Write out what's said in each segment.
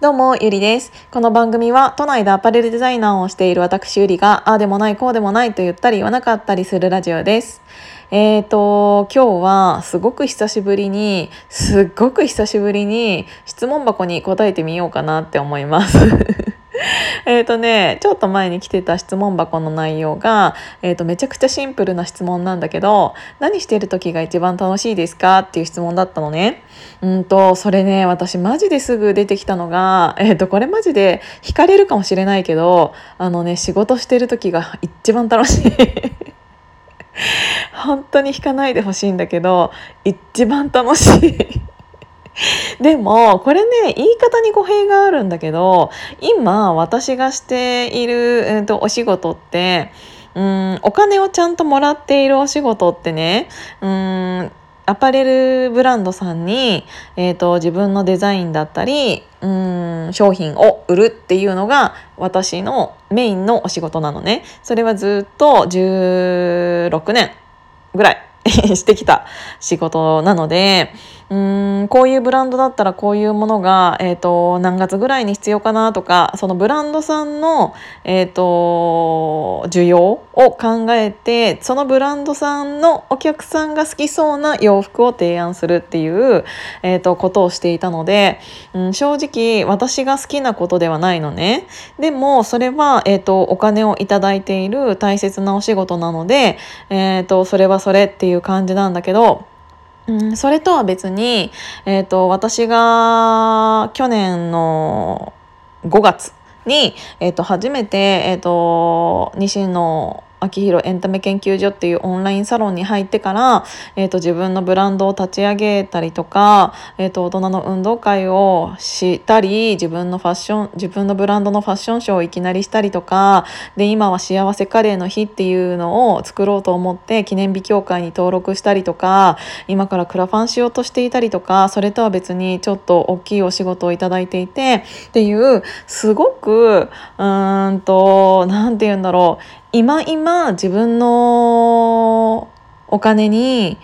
どうも、ゆりです。この番組は都内でアパレルデザイナーをしている私ゆりが、ああでもない、こうでもないと言ったり言わなかったりするラジオです。えーと、今日はすごく久しぶりに、すっごく久しぶりに質問箱に答えてみようかなって思います。えっとね、ちょっと前に来てた質問箱の内容が、えー、とめちゃくちゃシンプルな質問なんだけど、何してる時が一番楽しいですかっていう質問だったのね。うんと、それね、私マジですぐ出てきたのが、えっ、ー、と、これマジで惹かれるかもしれないけど、あのね、仕事してる時が一番楽しい。本当に引かないでほしいんだけど一番楽しい でもこれね言い方に語弊があるんだけど今私がしている、えーと、お仕事ってうんお金をちゃんともらっているお仕事ってねうんアパレルブランドさんに、えーと、自分のデザインだったりうん商品を売るっていうのが私のメインのお仕事なのね。それはずっと16年ぐらい してきた仕事なのでうんこういうブランドだったらこういうものが、えーと、何月ぐらいに必要かなとかそのブランドさんの、えーと、需要を考えてそのブランドさんのお客さんが好きそうな洋服を提案するっていう、えーと、ことをしていたので、うん、正直私が好きなことではないのね。でもそれは、えー、とお金を頂いている大切なお仕事なので、えー、とそれはそれっていう感じなんだけどうん、それとは別に、えーと、私が去年の5月に、えーと、初めて、えーと、西野秋広エンタメ研究所っていうオンラインサロンに入ってから、えーと、自分のブランドを立ち上げたりとか、えーと、大人の運動会をしたり自分のファッション自分のブランドのファッションショーをいきなりしたりとかで今は幸せカレーの日っていうのを作ろうと思って記念日協会に登録したりとか今からクラファンしようとしていたりとかそれとは別にちょっと大きいお仕事をいただいていてっていうすごくうーんと何て言うんだろう。今今自分のお金に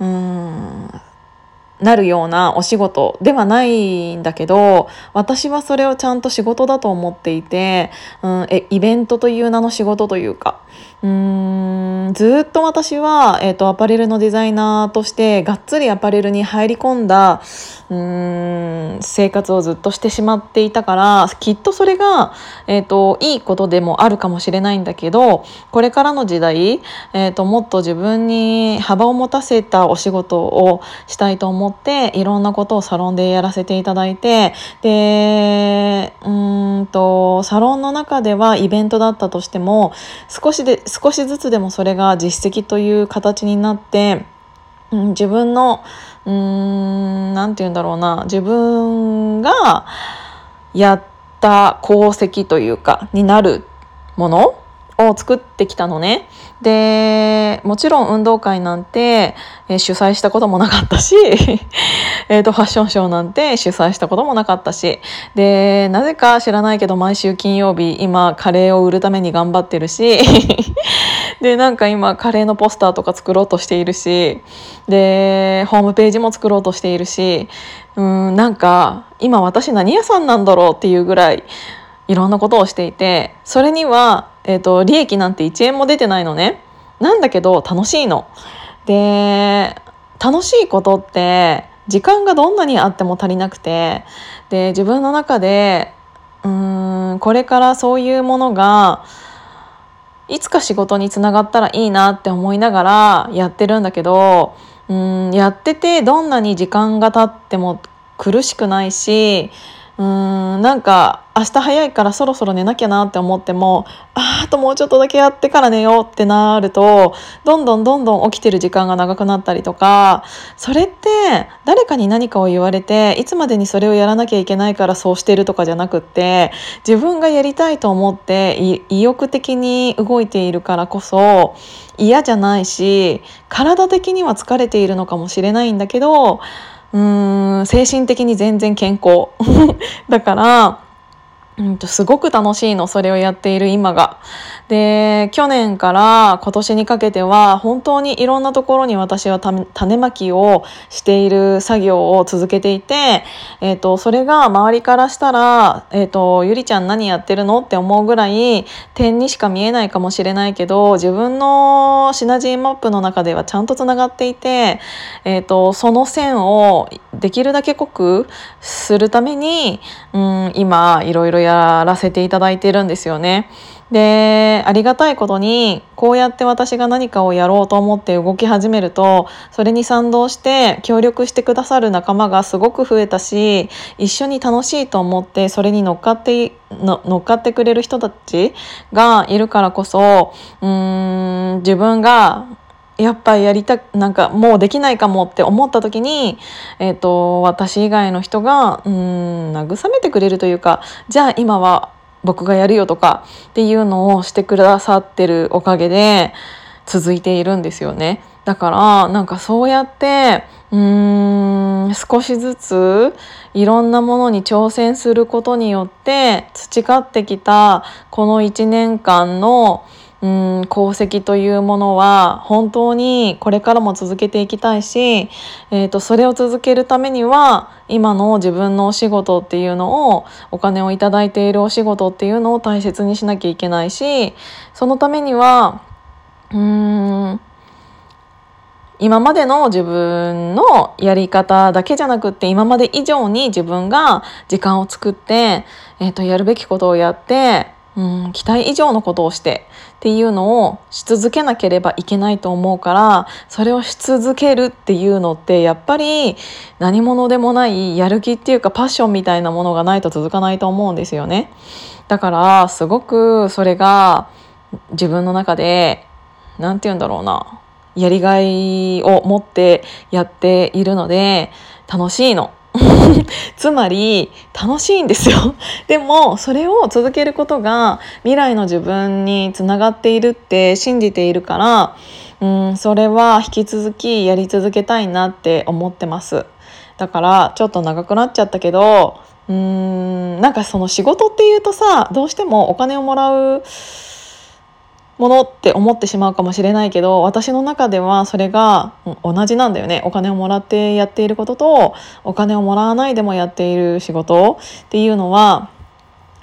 うんなるようなお仕事ではないんだけど私はそれをちゃんと仕事だと思っていて、うん、えイベントという名の仕事というかうーんずっと私は、えーと、アパレルのデザイナーとしてがっつりアパレルに入り込んだうん生活をずっとしてしまっていたからきっとそれが、えーと、いいことでもあるかもしれないんだけどこれからの時代、えーと、もっと自分に幅を持たせたお仕事をしたいと思っていろんなことをサロンでやらせていただいてでうんとサロンの中ではイベントだったとしても少しで少しずつでもそれが実績という形になって、うん、自分のうーん何て言うんだろうな自分がやった功績というかになるものを作ってきたのね。で、もちろん運動会なんて、えー、主催したこともなかったし、えっと、ファッションショーなんて主催したこともなかったし、で、なぜか知らないけど毎週金曜日、今カレーを売るために頑張ってるし、で、なんか今カレーのポスターとか作ろうとしているし、で、ホームページも作ろうとしているし、うん、なんか今私何屋さんなんだろうっていうぐらい、いろんなことをしていて。それには、えーと、利益なんて1円も出てないのねなんだけど楽しいの。で楽しいことって時間がどんなにあっても足りなくてで自分の中でうーんこれからそういうものがいつか仕事につながったらいいなって思いながらやってるんだけどうんやっててどんなに時間が経っても苦しくないしうーんなんか明日早いからそろそろ寝なきゃなって思ってもああともうちょっとだけやってから寝ようってなるとどんどんどんどん起きてる時間が長くなったりとかそれって誰かに何かを言われていつまでにそれをやらなきゃいけないからそうしてるとかじゃなくって自分がやりたいと思って意欲的に動いているからこそ嫌じゃないし体的には疲れているのかもしれないんだけどうーん精神的に全然健康。だからうんとすごく楽しいのそれをやっている今が。で去年から今年にかけては本当にいろんなところに私は種まきをしている作業を続けていて、えーと、それが周りからしたら「えーと、ゆりちゃん何やってるの?」って思うぐらい点にしか見えないかもしれないけど自分のシナジーマップの中ではちゃんとつながっていて、えーとその線をできるだけ濃くするために、うん、今いろいろややらせていただいてるんですよね。でありがたいことにこうやって私が何かをやろうと思って動き始めるとそれに賛同して協力してくださる仲間がすごく増えたし一緒に楽しいと思ってそれに乗っかって乗っかってくれる人たちがいるからこそうん自分がやっぱりやりたなんかもうできないかもって思った時に、えーと、私以外の人がうん慰めてくれるというかじゃあ今は僕がやるよとかっていうのをしてくださってるおかげで続いているんですよね。だからなんかそうやってうーん少しずついろんなものに挑戦することによって培ってきたこの1年間のうん功績というものは本当にこれからも続けていきたいし、えーと、それを続けるためには今の自分のお仕事っていうのをお金を頂いているお仕事っていうのを大切にしなきゃいけないしそのためにはうん今までの自分のやり方だけじゃなくって今まで以上に自分が時間を作って、えーとやるべきことをやってうん、期待以上のことをしてっていうのをし続けなければいけないと思うからそれをし続けるっていうのってやっぱり何者でもないやる気っていうかパッションみたいなものがないと続かないと思うんですよね。だからすごくそれが自分の中で何て言うんだろうなやりがいを持ってやっているので楽しいの。つまり楽しいんですよ。でもそれを続けることが未来の自分につながっているって信じているからうんそれは引き続きやり続けたいなって思ってます。だからちょっと長くなっちゃったけどうーんなんかその仕事っていうとさどうしてもお金をもらうものって思ってしまうかもしれないけど私の中ではそれが同じなんだよね。お金をもらってやっていることとお金をもらわないでもやっている仕事っていうのは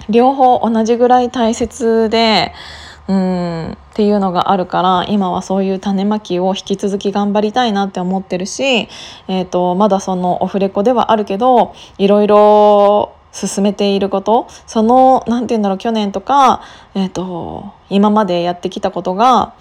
両方同じぐらい大切でうんっていうのがあるから今はそういう種まきを引き続き頑張りたいなって思ってるし、えーと、まだそのオフレコではあるけどいろいろ進めていることその何て言うんだろう去年とか、えーと、今までやってきたことが、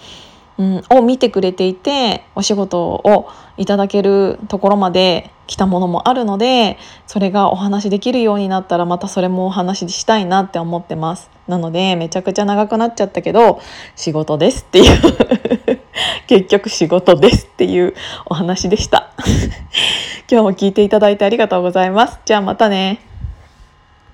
うん、を見てくれていてお仕事をいただけるところまで来たものもあるのでそれがお話できるようになったらまたそれもお話ししたいなって思ってます。なのでめちゃくちゃ長くなっちゃったけど仕事ですっていう。結局仕事ですっていうお話でした。今日も聞いていただいてありがとうございます。じゃあまたね。